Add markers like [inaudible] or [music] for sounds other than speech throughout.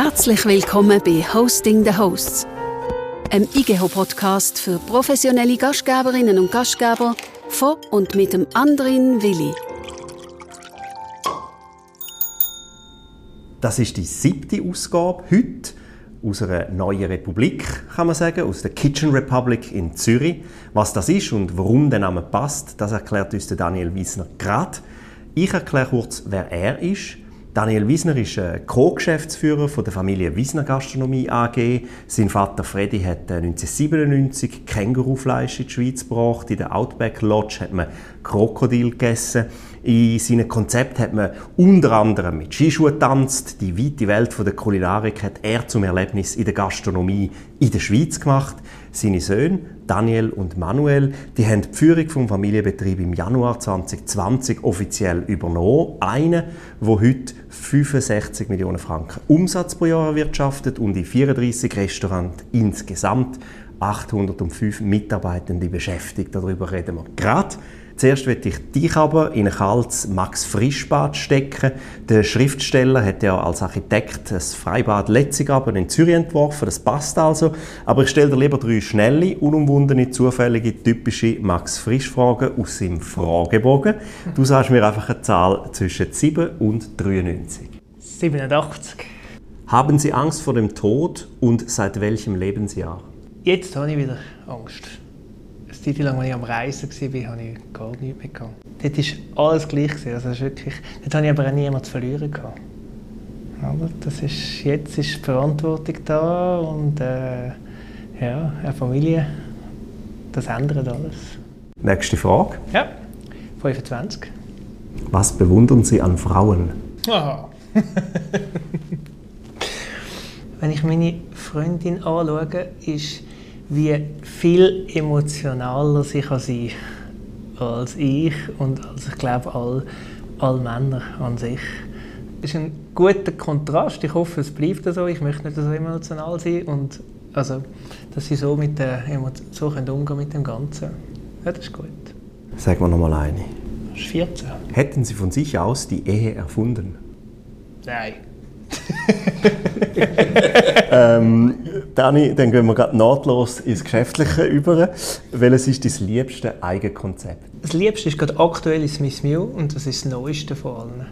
Herzlich willkommen bei Hosting the Hosts, einem IGEHO-Podcast für professionelle Gastgeberinnen und Gastgeber von und mit dem Andrin Willi. Das ist die siebte Ausgabe heute aus einer neuen Republik, kann man sagen, aus der Kitchen Republic in Zürich. Was das ist und warum der Name passt, das erklärt uns Daniel Wiesner gerade. Ich erkläre kurz, wer er ist. Daniel Wiesner ist äh, Co-Geschäftsführer der Familie Wiesner Gastronomie AG. Sein Vater Freddy hat 1997 äh, Kängurufleisch in die Schweiz gebracht. In der Outback Lodge hat man Krokodil gegessen. In seinem Konzept hat man unter anderem mit Skischuhen getanzt. Die weite Welt der Kulinarik hat er zum Erlebnis in der Gastronomie in der Schweiz gemacht. Seine Söhne, Daniel und Manuel, die haben die Führung vom Familienbetrieb im Januar 2020 offiziell übernommen. Einer, wo heute 65 Millionen Franken Umsatz pro Jahr erwirtschaftet und in 34 Restaurants insgesamt 805 Mitarbeitende beschäftigt. Darüber reden wir gerade. Zuerst möchte ich dich aber in ein kaltes Max-Frischbad stecken. Der Schriftsteller hat ja als Architekt das Freibad Letzigaben in Zürich entworfen, das passt also. Aber ich stelle dir lieber drei schnelle, unumwundene, zufällige, typische Max-Frisch-Fragen aus seinem Fragebogen. Du sagst mir einfach eine Zahl zwischen 7 und 93. 87. Haben Sie Angst vor dem Tod und seit welchem Lebensjahr? Jetzt habe ich wieder Angst. Eine Zeit lang, als ich am Reisen war, habe ich gar nichts mehr gehabt. Dort war alles gleich. Also das wirklich, dort hatte ich aber auch niemanden zu verlieren. Gehabt. Aber das ist, jetzt ist die Verantwortung da und äh, ja, eine Familie, das ändert alles. Nächste Frage. Ja, 25. Was bewundern Sie an Frauen? Aha. [laughs] Wenn ich meine Freundin anschaue, ist wie viel emotionaler sie kann sein als ich und als ich glaube all, all Männer an sich. Es ist ein guter Kontrast. Ich hoffe, es bleibt so. Ich möchte nicht so emotional sein und also, dass sie so mit der so können umgehen mit dem Ganzen. Ja, das ist gut. Sagen wir noch mal eine. Das ist 14. Hätten Sie von sich aus die Ehe erfunden? Nein. Ähm, Dani, dann gehen wir gerade nahtlos ins Geschäftliche über. Welches ist dein liebste Eigenkonzept? Das liebste ist gerade aktuell ist Miss Mew und das ist das Neueste von allen.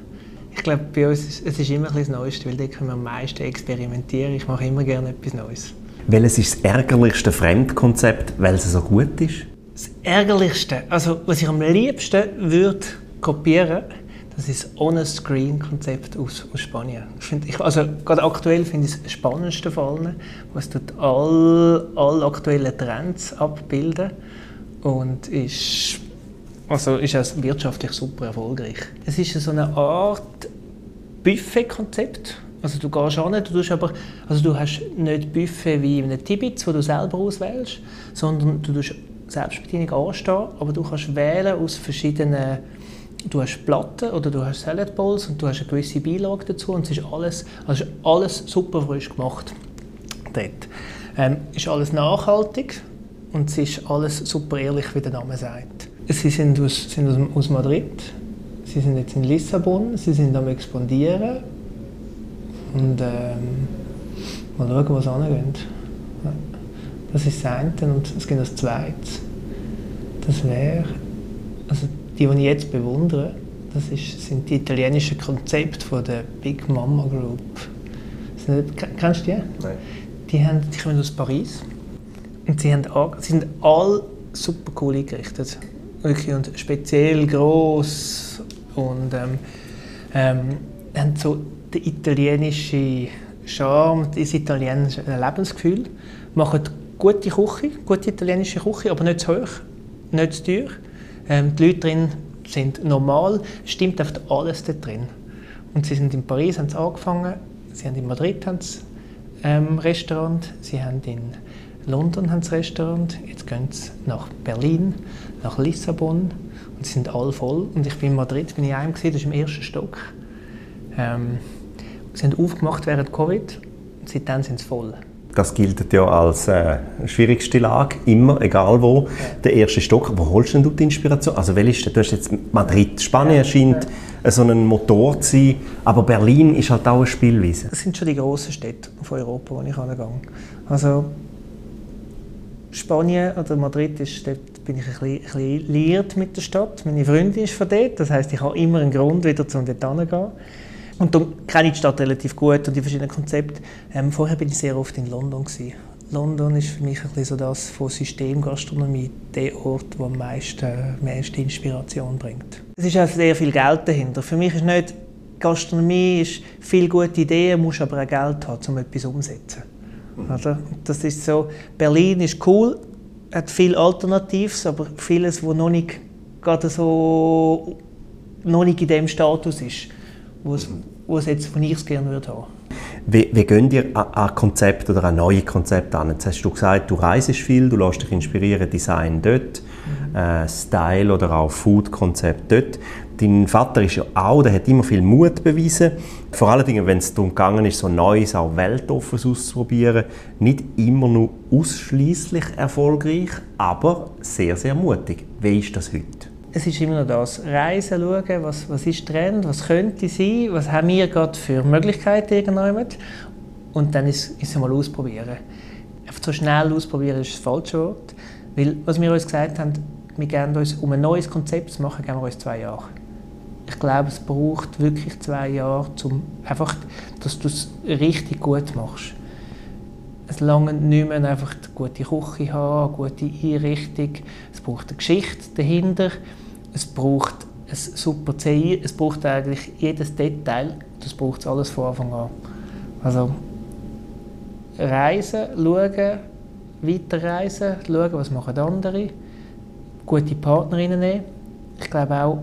Ich glaube, bei uns ist es immer ein das Neueste, weil da können wir am meisten experimentieren. Ich mache immer gerne etwas Neues. Welches ist das ärgerlichste Fremdkonzept, weil es so gut ist? Das ärgerlichste, also was ich am liebsten würde kopieren würde, das ist das On-a-Screen-Konzept aus, aus Spanien. Ich ich, also gerade aktuell finde ich es das spannendste von allen, was tut all, all aktuellen Trends abbilden und ist also ist es wirtschaftlich super erfolgreich. Es ist so eine Art Buffet-Konzept. Also du gehst an, du tust aber, also du hast nicht Buffet wie in einem Tibitz, wo du selber auswählst, sondern du tust Selbstbedienung anstehen, aber du kannst wählen aus verschiedenen du hast Platten oder du hast Salad Bowls und du hast eine gewisse Beilage dazu und es ist alles, also alles super frisch gemacht dort. Ähm, ist alles nachhaltig und es ist alles super ehrlich, wie der Name sagt. Sie sind aus, sind aus Madrid, sie sind jetzt in Lissabon, sie sind am expandieren und ähm, mal schauen, was angeht. Das ist das eine und es gibt das zweite. Das wäre, also die, die ich jetzt bewundere, das ist, sind die italienischen Konzepte von der Big Mama Group. Nicht, kennst du die? Nein. Die, haben, die kommen aus Paris und sie, haben, sie sind alle super cool eingerichtet. Wirklich, und speziell gross und ähm, ähm, haben so den italienischen Charme, das italienische Lebensgefühl, machen gute Küche, gute italienische Küche, aber nicht zu hoch, nicht zu teuer. Ähm, die Leute drin sind normal, stimmt einfach alles da drin. Und sie sind in Paris, haben angefangen, sie haben in Madrid haben sie, ähm, Restaurant, sie haben in London haben sie Restaurant, jetzt gehen sie nach Berlin, nach Lissabon und sie sind alle voll. Und ich bin in Madrid, bin ich einem gesehen, das ist im ersten Stock. Ähm, sie haben aufgemacht während Covid, und seitdem sind sie voll. Das gilt ja als äh, schwierigste Lage, immer, egal wo. Ja. Der erste Stock, wo holst du die Inspiration? Also welches, du hast jetzt Madrid, Spanien scheint ja. so ein Motor zu sein, aber Berlin ist halt auch eine Spielweise. Das sind schon die grossen Städte von Europa, wo ich angehe. Also Spanien oder Madrid ist, dort bin ich ein bisschen, ein bisschen liiert mit der Stadt. Meine Freundin ist von dort, das heißt, ich habe immer einen Grund, wieder zu dort hinzugehen. Und darum kenne ich die Stadt relativ gut und die verschiedenen Konzepte. Ähm, vorher bin ich sehr oft in London. Gewesen. London ist für mich ein bisschen so das von Systemgastronomie, der Ort, der am meisten, meiste Inspiration bringt. Es ist auch sehr viel Geld dahinter. Für mich ist nicht Gastronomie ist viel gute Ideen, musst aber auch Geld haben, um etwas umzusetzen. Oder? Das ist so, Berlin ist cool, hat viel Alternatives, aber vieles, wo noch nicht gerade so noch nicht in dem Status ist was, was jetzt von ich gerne würde haben. Wie, wie gehen an, an Konzept oder an neue Konzepte an? Jetzt hast du gesagt, du reist viel, du lässt dich inspirieren, Design dort, mhm. äh, Style oder auch Food-Konzept dort. Dein Vater ist ja auch, der hat immer viel Mut bewiesen. Vor allen Dingen, wenn es darum gegangen ist, so Neues, auch Weltoffenes auszuprobieren. Nicht immer nur ausschließlich erfolgreich, aber sehr, sehr mutig. Wie ist das heute? Es ist immer noch das. Reisen, schauen, was, was ist Trend, was könnte sein, was haben wir gerade für Möglichkeiten irgendjemand. Und dann ist, es mal ausprobieren. Einfach so schnell ausprobieren ist das falsche Wort. Weil, was wir uns gesagt haben, wir geben uns, um ein neues Konzept zu machen, geben wir uns zwei Jahre. Ich glaube, es braucht wirklich zwei Jahre, um einfach, dass du es richtig gut machst. Es lange nicht mehr einfach eine gute Küche haben, eine gute Einrichtung. Es braucht eine Geschichte dahinter es braucht ein super CI, es braucht eigentlich jedes Detail, das braucht es alles von Anfang an. Also reisen, schauen, weiterreisen, schauen, was machen andere, gute Partnerinnen nehmen. Ich glaube auch,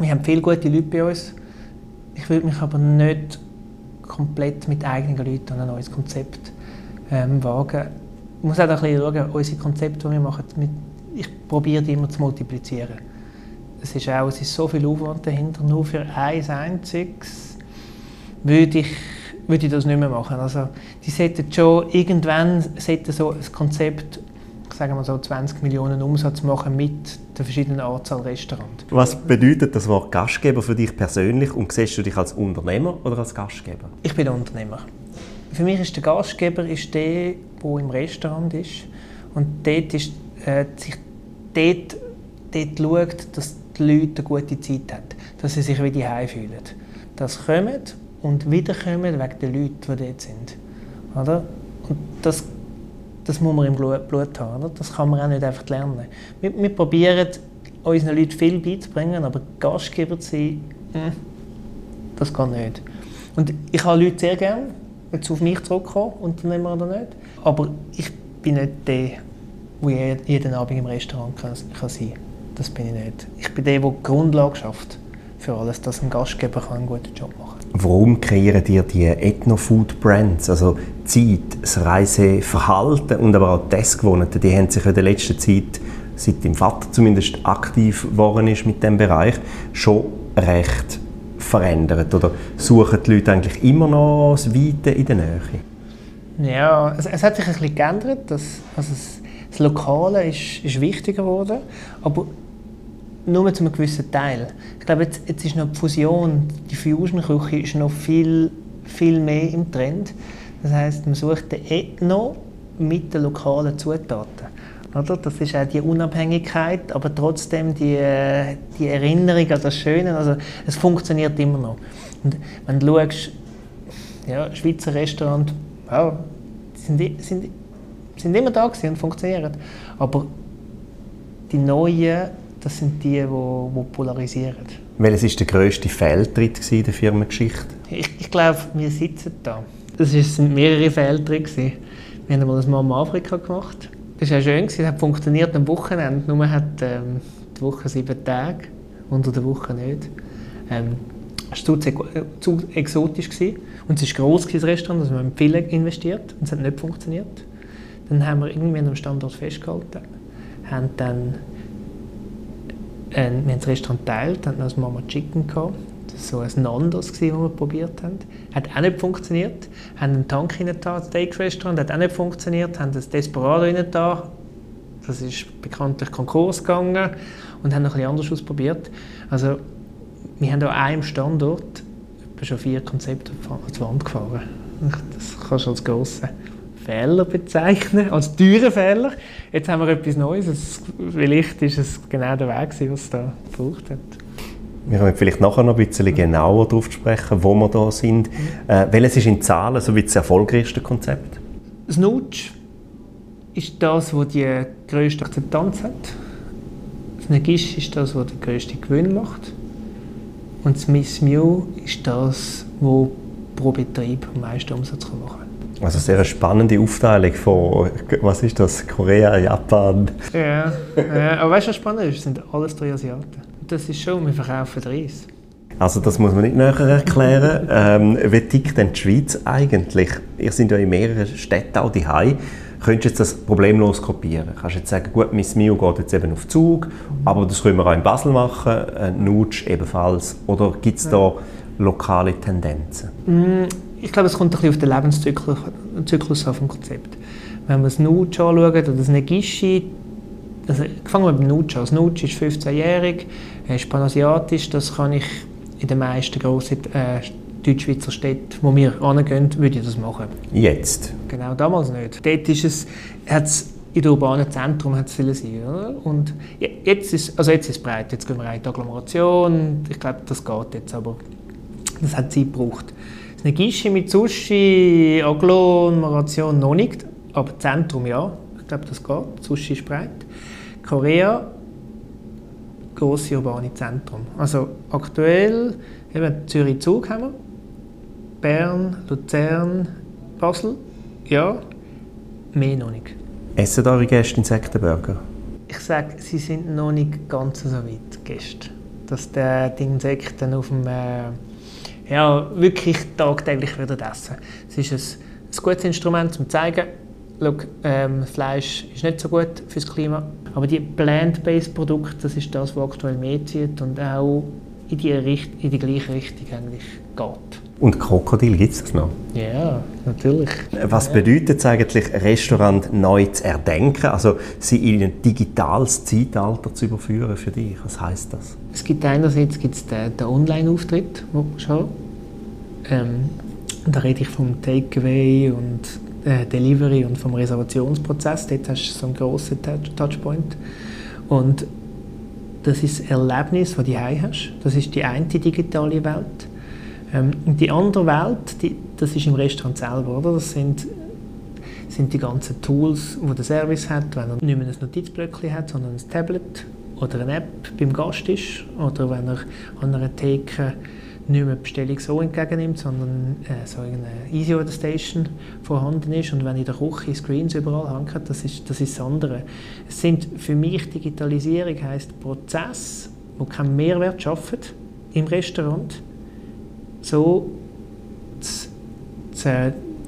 wir haben viele gute Leute bei uns. Ich würde mich aber nicht komplett mit eigenen Leuten an ein neues Konzept ähm, wagen. Ich muss auch ein bisschen schauen, unsere Konzepte, die wir machen, mit, ich probiere die immer zu multiplizieren es ist auch es ist so viel Aufwand dahinter. Nur für ein einziges würde ich, würde ich das nicht mehr machen. Also, die sollten schon irgendwann sollten so ein Konzept sagen wir so 20 Millionen Umsatz machen mit der verschiedenen Anzahl Restaurants. Was bedeutet das Wort Gastgeber für dich persönlich und siehst du dich als Unternehmer oder als Gastgeber? Ich bin Unternehmer. Für mich ist der Gastgeber ist der, der im Restaurant ist und dort, ist, äh, sich dort, dort schaut, dass Leute eine gute Zeit haben, dass sie sich wie Hause fühlen. Das kommen und wiederkommen wegen der Leute, die dort sind. Oder? Und das, das muss man im Blut haben. Oder? Das kann man auch nicht einfach lernen. Wir, wir probieren unseren Leuten viel beizubringen, aber Gastgeber zu sein, hm, das geht nicht. Und ich habe Leute sehr gerne, wenn sie auf mich zurückkommen, Unternehmer oder nicht. Aber ich bin nicht der, der jeden Abend im Restaurant kann, kann sein kann das bin ich nicht. Ich bin der, der die Grundlage schafft für alles, dass ein Gastgeber einen guten Job machen kann. Warum kreieren dir die Ethno-Food-Brands, also Zeit, das Reiseverhalten und aber auch das Essgewohnheiten, die haben sich in der letzten Zeit, seit dein Vater zumindest aktiv geworden ist mit dem Bereich, schon recht verändert? Oder suchen die Leute eigentlich immer noch das Weite in der Nähe? Ja, es, es hat sich ein bisschen geändert. Das, also es, das Lokale ist, ist wichtiger geworden, aber nur zu einem gewissen Teil. Ich glaube, jetzt, jetzt ist noch die Fusion, die Fusion-Küche ist noch viel, viel mehr im Trend. Das heißt, man sucht den Ethno mit den lokalen Zutaten. Oder? Das ist auch die Unabhängigkeit, aber trotzdem die, die Erinnerung an das Schöne. Also, es funktioniert immer noch. Und wenn du schaust, ja, Schweizer Restaurants, ja, sind, sind sind immer da und funktionieren. Aber die neuen, das sind die, die, die polarisieren. Welches war der grösste Fehltritt in der Firmengeschichte? Ich, ich glaube, wir sitzen da. Das sind mehrere Fehltritte. Wir haben mal ein Mama Afrika gemacht. Das war schön, es hat funktioniert am Wochenende. Nur hat ähm, die Woche sieben Tage, unter der Woche nicht. Ähm, es war zu, zu exotisch. Gewesen. Und es war gross, das Restaurant, also wir haben viel investiert und es hat nicht funktioniert. Dann haben wir irgendwie an einem Standort festgehalten, haben dann äh, wir haben das Restaurant teilt, hatten das Mama Chicken gehabt. so ein Nandos, das wir probiert haben. Hat auch nicht funktioniert. Haben einen Tank rein da, Steak-Restaurant, hat auch nicht funktioniert. Haben das Desperado rein da, das ist bekanntlich Konkurs gegangen und haben noch ein bisschen anders ausprobiert. Also wir haben an einem Standort schon vier Konzepte an die Wand gefahren. Das kannst du als grossen Fehler bezeichnen, als teuren Fehler. Jetzt haben wir etwas Neues. Es, vielleicht ist es genau der Weg, was es da gebraucht hat. Wir kommen vielleicht nachher noch ein bisschen genauer darauf sprechen, wo wir da sind. Äh, welches ist in Zahlen so wie das erfolgreichste Konzept? Das Nutsch ist das, das die grösste Akzeptanz hat. Das Negisch ist das, was den grössten Gewinn macht. Und das Miss Mew ist das, was pro Betrieb am meisten Umsatz machen kann. Also sehr eine spannende Aufteilung von, was ist das, Korea, Japan. Ja, ja aber weißt du, was spannend ist? Das sind alles drei Asiaten. Das ist schon, wir verkaufen Reis. Also das muss man nicht näher erklären. ähm, wie tickt denn die Schweiz eigentlich? Ihr seid ja in mehreren Städten auch daheim. Könntest du jetzt das problemlos kopieren? Kannst du jetzt sagen, gut, Miss Mio geht jetzt eben auf Zug, aber das können wir auch in Basel machen, äh, Nutsch ebenfalls. Oder gibt es da lokale Tendenzen? Mm, ich glaube, es kommt ein bisschen auf den Lebenszyklus Zyklus auf dem Konzept. Wenn wir das Nutsch anschauen oder das Negishi, also fangen wir beim Nutsch an. Das Nutsch ist 15-jährig, ist panasiatisch, das kann ich in den meisten grossen äh, Deutschschweizer Städten, wo wir hingehen, würde ich das machen. Jetzt? Genau, damals nicht. Dort ist es, hat's in den urbanen Zentrum hat es viele sein. Oder? Und jetzt ist, also jetzt ist es breit. Jetzt gehen wir in die Agglomeration. Ich glaube, das geht jetzt, aber das hat Zeit gebraucht. Das Negishi mit Sushi, Agglomeration noch nicht, aber Zentrum ja. Ich glaube, das geht. Sushi ist breit. Korea, grosse urbane Zentrum. Also aktuell eben Zürich-Zug haben wir, Bern, Luzern, Basel, ja, mehr noch nicht. Essen eure Gäste Insektenburger? Ich sage, sie sind noch nicht ganz so weit, Gäste. Dass die Insekten auf dem, äh, ja, wirklich tagtäglich wieder essen. Es ist ein, ein gutes Instrument, um zu zeigen, Look, ähm, Fleisch ist nicht so gut fürs Klima, aber die plant-based Produkte, das ist das, was aktuell mehr zieht und auch in die, Richt in die gleiche Richtung eigentlich geht. Und Krokodil gibt es das noch? Ja, natürlich. Was bedeutet es eigentlich, Restaurant neu zu erdenken, also sie in ein digitales Zeitalter zu überführen für dich? Was heißt das? Es gibt einerseits gibt's den, den Online-Auftritt, den schon. Ähm, da rede ich vom Takeaway und äh, Delivery und vom Reservationsprozess. Dort hast du so einen grossen Touchpoint. Und das ist das Erlebnis, das du hast. Das ist die eine digitale Welt. Ähm, die andere Welt, die, das ist im Restaurant selber. Oder? Das sind, sind die ganzen Tools, die der Service hat, wenn er nicht mehr ein Notizblöckchen hat, sondern ein Tablet oder eine App beim Gast ist oder wenn er an einer Theke nicht mehr die Bestellung so entgegennimmt, sondern äh, so eine Easy Order Station vorhanden ist und wenn in der Küche Screens überall hängen, das ist, das ist das andere. Es sind für mich Digitalisierung heisst Prozess, wo keinen Mehrwert schaffen im Restaurant, so zu,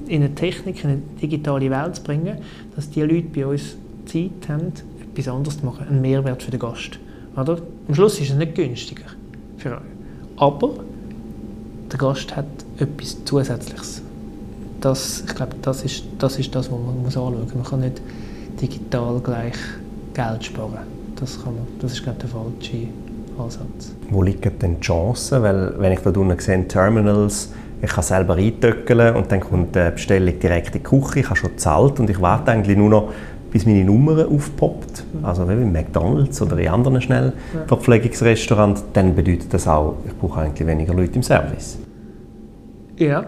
in eine Technik, in eine digitale Welt zu bringen, dass die Leute bei uns Zeit haben, etwas anderes zu machen, einen Mehrwert für den Gast. Oder? Am Schluss ist es nicht günstiger für euch. Aber der Gast hat etwas Zusätzliches. Das, ich glaube, das ist, das ist das, was man muss anschauen muss. Man kann nicht digital gleich Geld sparen. Das, kann man, das ist, glaube ich, der falsche Ansatz. Wo liegen denn die Chancen? Weil, wenn ich da unten sehe, Terminals, ich kann selber eintöckeln und dann kommt die Bestellung direkt in die Küche, ich habe schon gezahlt und ich warte eigentlich nur noch, bis meine Nummer aufpoppt, also wie bei McDonalds oder in anderen Schnellverpflegungsrestaurants, dann bedeutet das auch, ich brauche eigentlich weniger Leute im Service. Ja,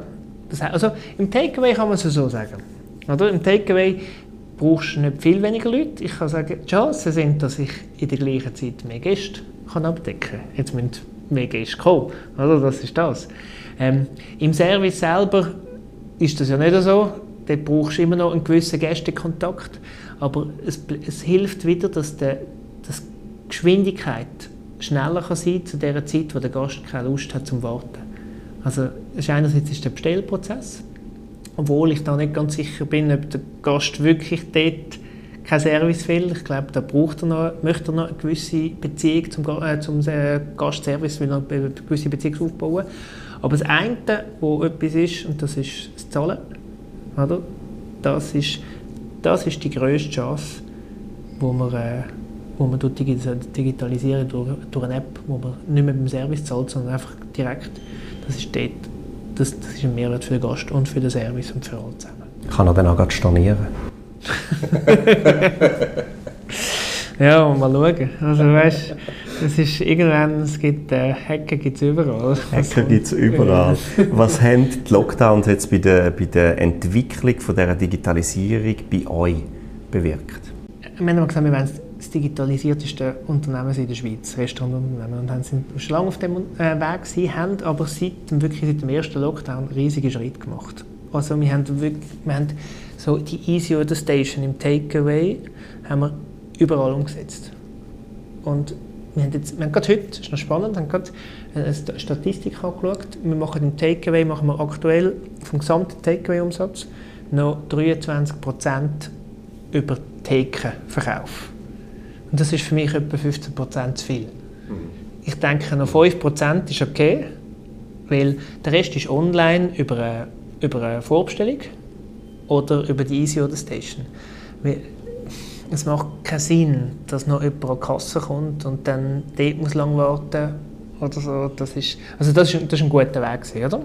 das heißt, also im Takeaway kann man es so sagen. Oder? Im Takeaway brauchst du nicht viel weniger Leute. Ich kann sagen, die Chancen sind, dass ich in der gleichen Zeit mehr Gäste kann abdecken kann. Jetzt müssen mehr Gäste kommen. Oder? Das ist das. Ähm, Im Service selber ist das ja nicht so. Dort brauchst du immer noch einen gewissen Gästekontakt. Aber es, es hilft wieder, dass, die Geschwindigkeit schneller kann sein kann zu der Zeit, wo der Gast keine Lust hat zum Warten. Also ist einerseits ist der Bestellprozess, obwohl ich da nicht ganz sicher bin, ob der Gast wirklich dort kein Service will. Ich glaube, da braucht er noch, möchte er noch eine gewisse Beziehung zum, äh, zum äh, Gastservice, will er eine gewisse Beziehung aufbauen. Aber das eine, wo etwas ist, und das ist das Zahlen, oder? Das ist, das ist die grösste Chance, wo man, äh, wo man digitalisieren durch, durch eine App, wo man nicht mehr beim Service zahlt, sondern einfach direkt. Das ist dort, das, das ist ein Mehrwert für den Gast und für den Service und für alle zusammen. Kann er dann auch stornieren? [laughs] ja, mal schauen. Also weißt, es ist irgendwann, es gibt äh, Hacken gibt es überall. Hacken gibt es überall. Was haben die Lockdowns jetzt bei der, bei der Entwicklung von dieser Digitalisierung bei euch bewirkt? Wir haben gesagt, wir wollen das digitalisierteste Unternehmen in der Schweiz, Restaurantunternehmen. Und haben sind schon lange auf dem äh, Weg gewesen, haben aber seit, wirklich seit dem ersten Lockdown riesige Schritte gemacht. Also wir haben wirklich, wir haben so die Easy Order Station im Takeaway haben wir überall umgesetzt. Und wir haben, jetzt, wir haben gerade heute, das ist noch spannend, haben gerade eine Statistik angeschaut. Wir machen im Takeaway machen wir aktuell vom gesamten Takeaway-Umsatz noch 23% über Theke-Verkauf. Und das ist für mich etwa 15% zu viel. Mhm. Ich denke, noch 5% ist okay, weil der Rest ist online über eine, über eine Vorbestellung oder über die Easy oder Station. Es macht keinen Sinn, dass noch jemand an die Kasse kommt und dann dort muss lang warten oder so. Das ist, also das ist, das ist ein guter Weg, oder?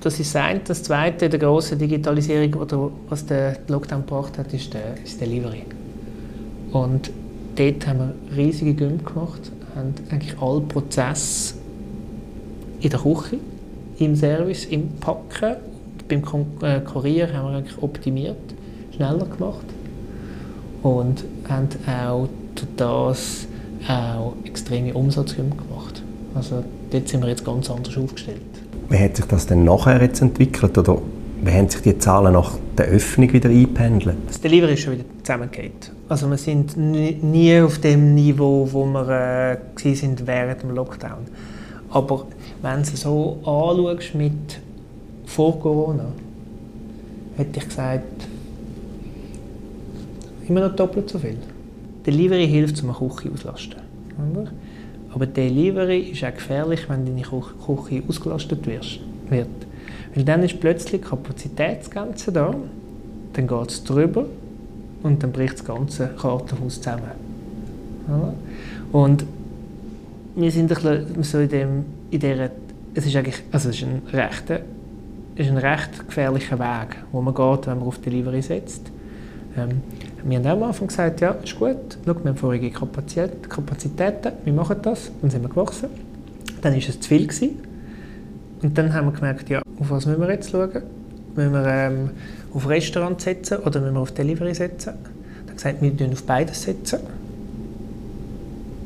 Das ist das eine. Das zweite, der große Digitalisierung, oder was der Lockdown gebracht hat, ist, der, ist Delivery. Und dort haben wir riesige Gümme gemacht, haben eigentlich alle Prozesse in der Küche, im Service, im Packen beim äh, Kurier haben wir eigentlich optimiert, schneller gemacht und haben auch durch das auch extreme Umsatzgewinne gemacht. Also dort sind wir jetzt ganz anders aufgestellt. Wie hat sich das denn nachher jetzt entwickelt oder wie haben sich die Zahlen nach der Öffnung wieder eingependelt? Das Delivery ist schon wieder zusammengeht. Also wir sind nie auf dem Niveau, wo wir äh, sind während dem Lockdown. Aber wenn du es so anschaust mit vor Corona, hätte ich gesagt, immer noch doppelt so viel. Delivery hilft, um eine Küche auszulasten. Aber Delivery ist auch gefährlich, wenn deine Küche ausgelastet wird. Weil dann ist plötzlich Kapazitätsgrenze da, dann geht es drüber und dann bricht das ganze Kartenhaus zusammen. Und wir sind ein bisschen so in, dem, in dieser, es ist eigentlich, also es ist ein rechter ist ein recht gefährlicher Weg, wo man geht, wenn man auf Delivery setzt. Ähm, wir haben am Anfang gesagt, ja, ist gut, schau, wir haben vorige Kapazität, Kapazitäten, wir machen das, dann sind wir gewachsen. Dann war es zu viel. Gewesen. Und dann haben wir gemerkt, ja, auf was müssen wir jetzt schauen? Müssen wir ähm, auf Restaurant setzen oder müssen wir auf Delivery setzen? Dann gesagt, wir setzen auf beides setzen.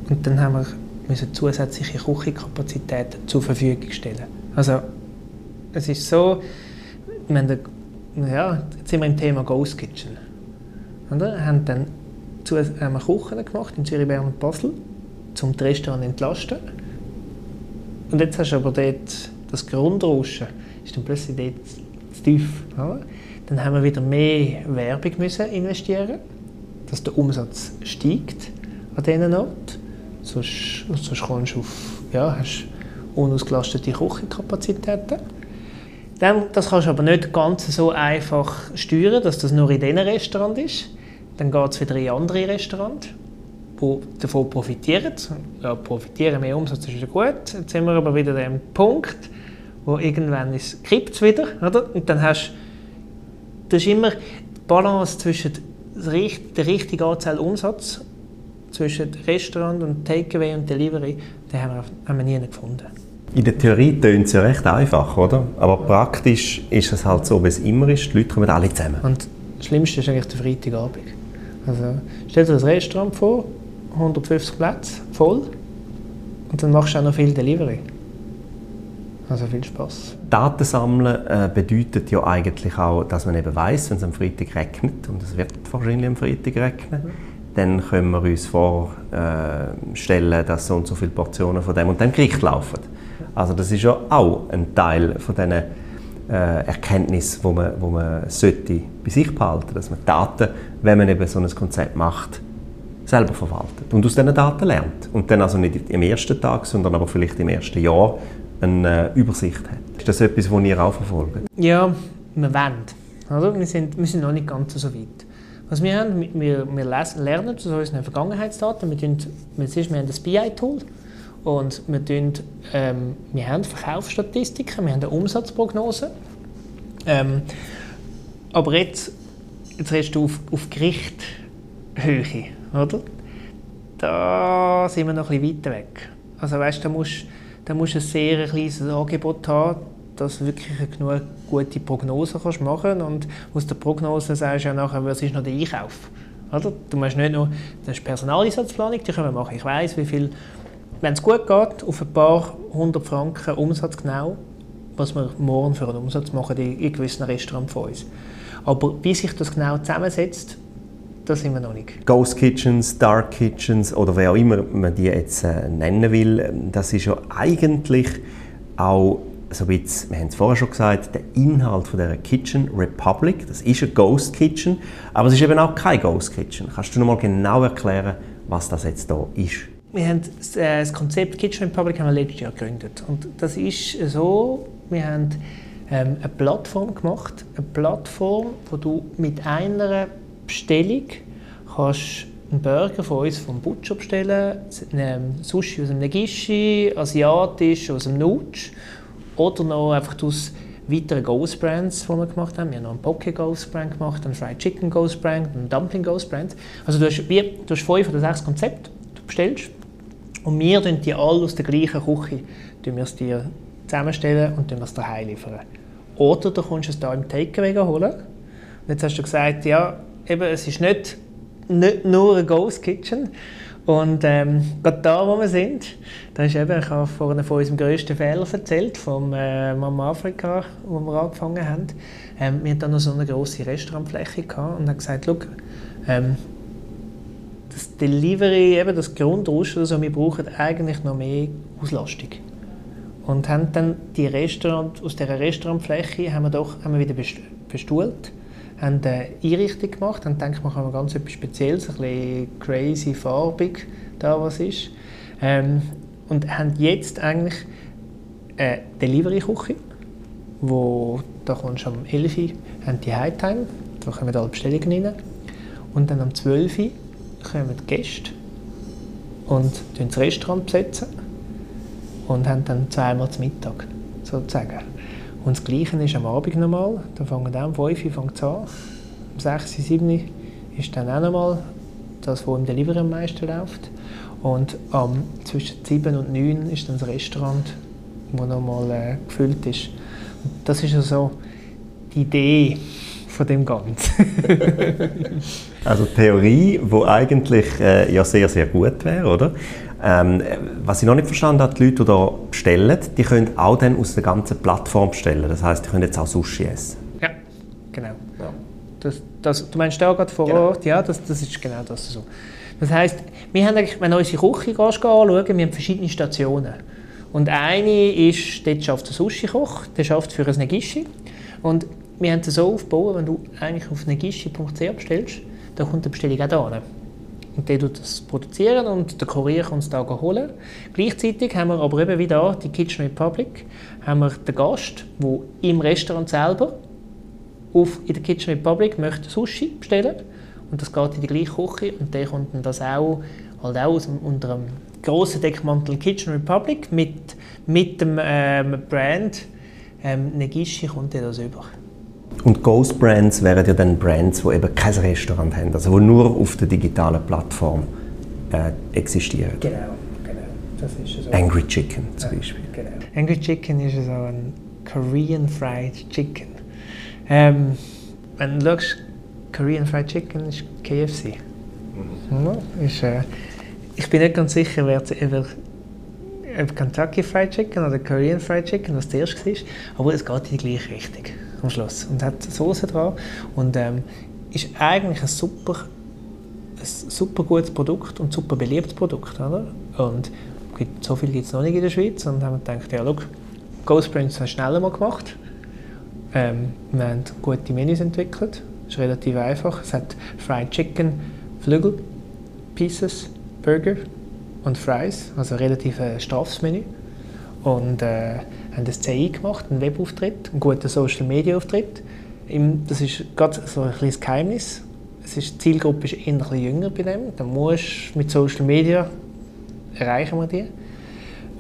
Und dann haben wir müssen zusätzliche Küchenkapazitäten zur Verfügung stellen. Also es ist so, haben, ja, jetzt sind wir im Thema Ghost Kitchen. Wir haben dann zu, haben wir Küchen gemacht in Zürich, Bern und Basel, um das Restaurant entlasten. Und jetzt hast du aber dort das Grundrauschen, ist dann plötzlich dort zu tief. Ja? Dann haben wir wieder mehr Werbung müssen investieren, dass der Umsatz steigt an diesen Orten. Sonst, sonst kommst du auf, ja, hast unausgelastete Küchenkapazitäten. Dann, das kannst du aber nicht ganz so einfach steuern, dass das nur in diesem Restaurant ist. Dann geht es wieder in andere Restaurants, die davon profitieren. Ja, profitieren mehr Umsatz ist wieder gut. Jetzt sind wir aber wieder an dem Punkt, wo irgendwann ist, kippt wieder. Oder? Und dann hast ist immer die Balance zwischen der richtigen Anzahl Umsatz zwischen Restaurant und Takeaway und Delivery, die haben wir, haben wir nie gefunden. In der Theorie tönt es ja recht einfach, oder? Aber praktisch ist es halt so, wie es immer ist. Die Leute kommen alle zusammen. Und das Schlimmste ist eigentlich der Freitagabend. Also, stell dir das Restaurant vor, 150 Plätze, voll. Und dann machst du auch noch viel Delivery. Also viel Spaß. Daten sammeln äh, bedeutet ja eigentlich auch, dass man eben weiß, wenn es am Freitag regnet, und es wird wahrscheinlich am Freitag regnen, mhm. dann können wir uns vorstellen, äh, dass so und so viele Portionen von dem und dem Gericht laufen. Also das ist ja auch ein Teil von diesen äh, wo man, wo man sollte bei sich behalten, dass man Daten, wenn man eben so ein Konzept macht, selber verwaltet und aus diesen Daten lernt und dann also nicht im ersten Tag, sondern aber vielleicht im ersten Jahr eine äh, Übersicht hat. Ist das etwas, was ihr auch verfolgt? Ja, wir wollen. Also wir, sind, wir sind noch nicht ganz so weit. Was wir haben, wir, wir lernen aus unseren Vergangenheitsdaten. Wir, tun, wir haben das BI-Tool und wir, tun, ähm, wir haben Verkaufsstatistiken, wir haben eine Umsatzprognose. Ähm, aber jetzt, jetzt redest du auf, auf Gerichthöhe, oder? Da sind wir noch ein bisschen weiter weg. Also weißt, da musst, da musst du ein sehr kleines Angebot haben, dass du wirklich eine gute Prognose kannst machen und aus der Prognose sagst du ja nachher, was ist noch der Einkauf. Oder? Du musst nicht nur, das ist Personaleinsatzplanung, die können wir machen. Ich weiß, wie viel, wenn es gut geht, auf ein paar hundert Franken Umsatz genau, was wir morgen für einen Umsatz machen in, gewissen Restaurants von uns. Aber wie sich das genau zusammensetzt, das sind wir noch nicht. Ghost Kitchens, Dark Kitchens oder wer auch immer man die jetzt äh, nennen will, das ist ja eigentlich auch so ein bisschen, wir haben es vorher schon gesagt, der Inhalt von dieser Kitchen Republic, das ist eine Ghost Kitchen, aber es ist eben auch kein Ghost Kitchen. Kannst du noch mal genau erklären, was das jetzt hier ist? Wir haben äh, das Konzept Kitchen Republic haben wir letztes Jahr gegründet und das ist so, wir haben ähm, eine Plattform gemacht, eine Plattform, wo du mit einer Bestellung kannst einen Burger von uns vom Butcher bestellen, einen Sushi aus einem Negishi, asiatisch aus dem Nutsch oder noch einfach aus weiteren Ghost Brands, die wir gemacht haben. Wir haben noch einen Poke Ghost Brand gemacht, einen Fried Chicken Ghost Brand, einen Dumpling Ghost Brand. Also du hast, wir, du hast fünf oder sechs Konzepte, du bestellst und wir tun die alle aus der gleichen Küche tun wir es dir zusammenstellen und tun es daheim liefern. Oder du kannst es da im Takeaway holen. Und jetzt hast du gesagt, ja, eben, es ist nicht, nicht nur eine Ghost Kitchen, und ähm, gerade da, wo wir sind, da ist eben, ich habe vorhin von unserem grössten Fehler erzählt, vom äh, Mama Afrika, wo wir angefangen haben. Ähm, wir hatten dann noch so eine grosse Restaurantfläche gehabt und haben gesagt, schau, ähm, das Delivery, eben das Grundrauschen, also wir brauchen eigentlich noch mehr Auslastung. Und haben dann die Restaurant, aus dieser Restaurantfläche haben wir doch haben wir wieder bestuhlt haben eine Einrichtung gemacht und denkt, man kann ganz etwas Spezielles, ein bisschen crazy, farbig, da was ist. Ähm, und haben jetzt eigentlich eine Delivery-Küche, wo da kommst du am 11 Uhr, haben die Hightime, da kommen alle Bestellungen rein. Und dann am 12 Uhr kommen Gäste und das Restaurant besetzen und haben dann zweimal zum Mittag, sozusagen. Und das Gleiche ist am Abend nochmal. Da fangen wir um 5 Uhr fängt an. Um 6, 7 ist dann auch nochmal das, was im Delivery am meisten läuft. Und ähm, zwischen 7 und 9 ist dann das Restaurant, das nochmal äh, gefüllt ist. Und das ist also die Idee von dem Ganzen. [laughs] also Theorie, die eigentlich äh, ja sehr, sehr gut wäre, oder? Ähm, was ich noch nicht verstanden habe, die Leute, die hier bestellen, die können auch dann aus der ganzen Plattform bestellen. Das heißt, die können jetzt auch Sushi essen. Ja, genau. Ja. Das, das, du meinst da gerade vor genau. Ort? Ja, das, das ist genau das so. Das heißt, wir haben eigentlich, wenn du unsere Küche anschauen, wir haben verschiedene Stationen. Und eine ist, dort schafft ein Sushi-Koch, der schafft für ein Negishi. Und wir haben es so aufgebaut, wenn du eigentlich auf negishi.ch bestellst, dann kommt die Bestellung auch da hin. Und der tut das produzieren und der Kurier kann es da holen. Gleichzeitig haben wir aber eben wieder die Kitchen Republic, haben wir den Gast, der im Restaurant selber auf, in der Kitchen Republic möchte Sushi bestellen und das geht in die gleiche Küche und der kommt dann das auch, halt auch aus, unter einem grossen Deckmantel Kitchen Republic mit, mit dem ähm, Brand ähm, Negishi kommt der das über. Und Ghost Brands wären ja dann Brands, die eben kein Restaurant haben, also die nur auf der digitalen Plattform äh, existieren. Genau, genau. Das ist so. Angry Chicken zum Beispiel. Genau. Angry Chicken ist so ein Korean Fried Chicken. Ähm, wenn du schaust, Korean Fried Chicken ist KFC. Mhm. Ja, ist, äh, ich bin nicht ganz sicher, wer über Kentucky Fried Chicken oder Korean Fried Chicken, was zuerst war, aber es geht in die gleiche Richtung am Schluss und hat Soße dran und ähm, ist eigentlich ein super, ein super gutes Produkt und super beliebtes Produkt, oder? Und so viel gibt es noch nicht in der Schweiz und haben gedacht, ja, look, Ghost Prince haben schneller mal gemacht Ähm, wir haben gute Menüs entwickelt. Ist relativ einfach. Es hat Fried Chicken, Flügel, Pieces, Burger und Fries, also ein relativ äh, straffes Menü. Und äh, haben das CI gemacht, einen Webauftritt, einen guten Social Media Auftritt. Das ist gerade so ein kleines Geheimnis. Es ist, die Zielgruppe ist eher ein jünger bei dem. Da musst mit Social Media erreichen wir die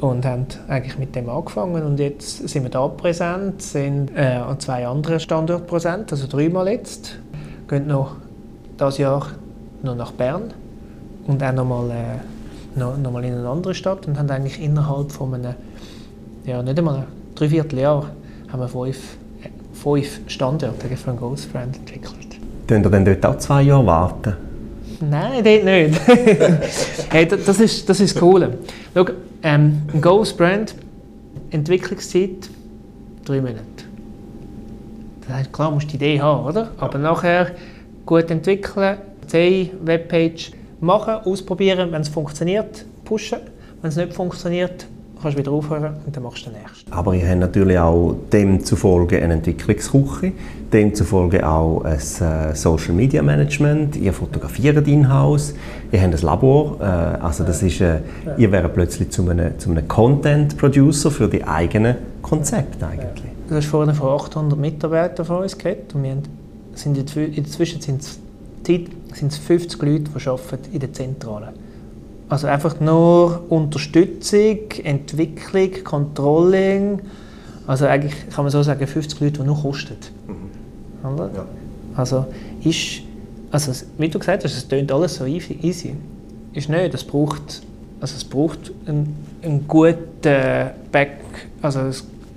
und haben eigentlich mit dem angefangen und jetzt sind wir da präsent, sind äh, an zwei anderen Standorten präsent, also dreimal jetzt. Gehen noch dieses Jahr noch nach Bern und auch nochmal äh, noch, noch mal in eine andere Stadt und haben eigentlich innerhalb von einem, ja nicht einmal dreiviertel Jahr, haben wir fünf, äh, fünf Standorte für einen Ghost Brand entwickelt. Können ihr dann dort auch zwei Jahre warten? Nein, dort nicht. [laughs] hey, das, ist, das ist das Coole. Schau, ähm, ein Ghost Brand, Entwicklungszeit drei Monate. Das heißt, klar musst du die Idee haben, oder? Aber nachher gut entwickeln, CI, Webpage machen, ausprobieren, wenn es funktioniert, pushen. Wenn es nicht funktioniert, kannst wieder aufhören und dann machst du den nächsten. Aber ihr habt natürlich auch demzufolge eine Entwicklungsküche, demzufolge auch ein äh, Social Media Management, ihr fotografiert in-house, ihr habt ein Labor, äh, also das ist, äh, ihr wäret plötzlich zu einem, zu einem Content Producer für die eigenen Konzepte eigentlich. Du hast vorhin von 800 Mitarbeitern von uns geredet und wir sind in der Zwischenzeit sind es 50 Leute, die arbeiten in der Zentrale also einfach nur Unterstützung, Entwicklung, Controlling. Also eigentlich kann man so sagen, 50 Leute, die nur kosten. Mhm. Ja. Also ist, also wie du gesagt hast, es klingt alles so easy. Ist nicht, es braucht, also es braucht einen, einen guten Back, also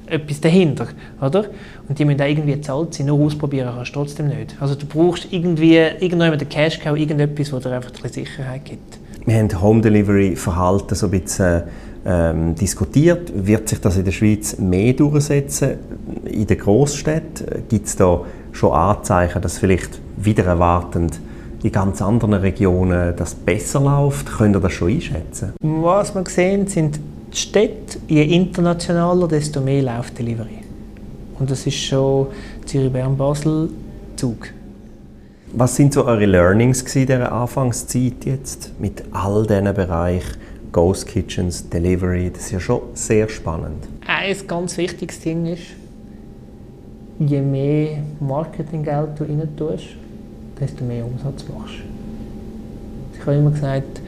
etwas dahinter, oder? Und die müssen auch irgendwie zahlt sein, nur ausprobieren kannst du trotzdem nicht. Also du brauchst irgendwie, irgendjemand den Cash Cow, irgendetwas, was dir einfach ein Sicherheit gibt. Wir haben Home Delivery Verhalten so ein bisschen ähm, diskutiert. Wird sich das in der Schweiz mehr durchsetzen? In den Großstädten gibt es da schon Anzeichen, dass vielleicht wieder erwartend in ganz anderen Regionen das besser läuft? Könnt ihr das schon einschätzen? Was wir sehen, sind die Städte, je internationaler, desto mehr läuft Delivery. Und das ist schon Zürich, Bern, Basel, Zug. Was sind so eure Learnings in dieser Anfangszeit jetzt mit all diesen Bereichen Ghost Kitchens, Delivery? Das ist ja schon sehr spannend. Ein ganz wichtiges Ding ist, je mehr Marketinggeld du rein tust, desto mehr Umsatz machst. Ich habe immer gesagt,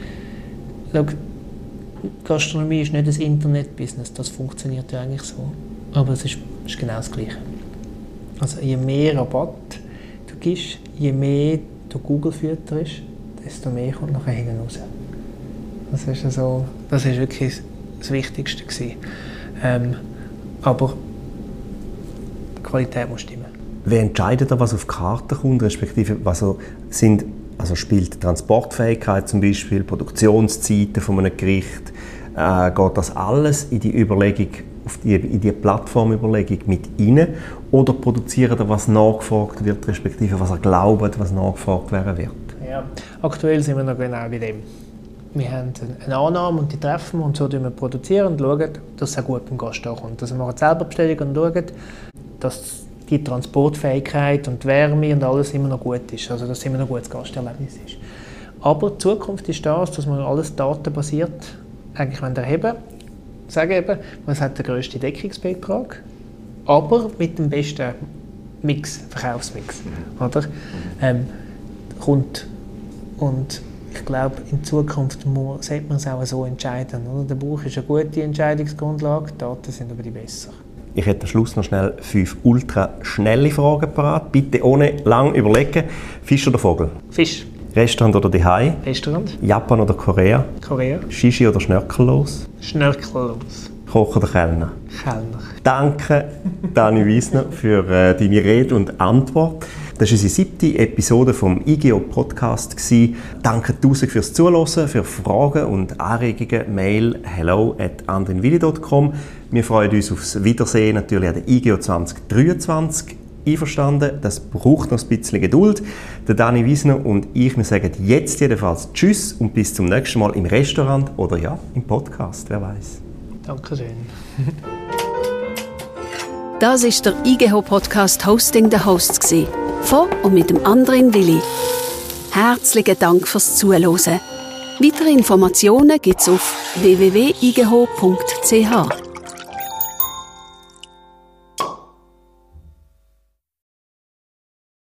Gastronomie ist nicht ein Internet-Business, das funktioniert ja eigentlich so. Aber es ist, ist genau das Gleiche. Also je mehr Rabatt gibst, je mehr du Google fütterst, desto mehr kommt nachher hinten raus. Das ist, also, das ist wirklich das Wichtigste. Ähm, aber die Qualität muss stimmen. Wer entscheidet was auf die Karte kommt, respektive was sind, also spielt Transportfähigkeit zum Beispiel, Produktionszeiten von einem Gericht, äh, geht das alles in die Überlegung auf die, in die Plattformüberlegung mit rein oder produzieren er, was nachgefragt wird, respektive was er glaubt, was nachgefragt werden wird? Ja, aktuell sind wir noch genau bei dem. Wir haben eine Annahme und die treffen und so wir produzieren und schauen, dass es auch gut beim Gast ankommt. Also wir machen selber Bestellung und schauen, dass die Transportfähigkeit und die Wärme und alles immer noch gut ist, also dass es immer noch ein gutes Gasterlebnis ist. Aber die Zukunft ist das, dass wir alles datenbasiert eigentlich erheben sagen eben, was hat den grössten Deckungsbeitrag, aber mit dem besten Mix, Verkaufsmix, oder? Ähm, kommt und ich glaube, in Zukunft sollte man es auch so entscheiden. Oder? Der Buch ist eine gute Entscheidungsgrundlage, die Daten sind aber die besser. Ich hätte am Schluss noch schnell fünf ultra schnelle Fragen parat. Bitte ohne lang überlegen. Fisch oder Vogel? Fisch. Restaurant oder Dihai? Restaurant. Japan oder Korea? Korea. Shishi oder Schnörkellos? Schnörkellos. Koch oder Kellner? Kellner. Danke, Dani Wiesner, für äh, deine Rede und Antwort. Das war unsere siebte Episode vom IGO Podcast. Danke tausend fürs Zuhören, für Fragen und Anregungen. Mail hello at andrinwilli.com. Wir freuen uns aufs Wiedersehen natürlich an der IGO 2023 einverstanden. Das braucht noch ein bisschen Geduld. Der Dani Wiesner und ich, wir sagen jetzt jedenfalls Tschüss und bis zum nächsten Mal im Restaurant oder ja, im Podcast, wer weiß. Dankeschön. [laughs] Das ist der IGH Podcast Hosting the Hosts gsi. Von und mit dem anderen Willi. Herzlichen Dank fürs Zuhören. Weitere Informationen gibt's auf www.igh.ch.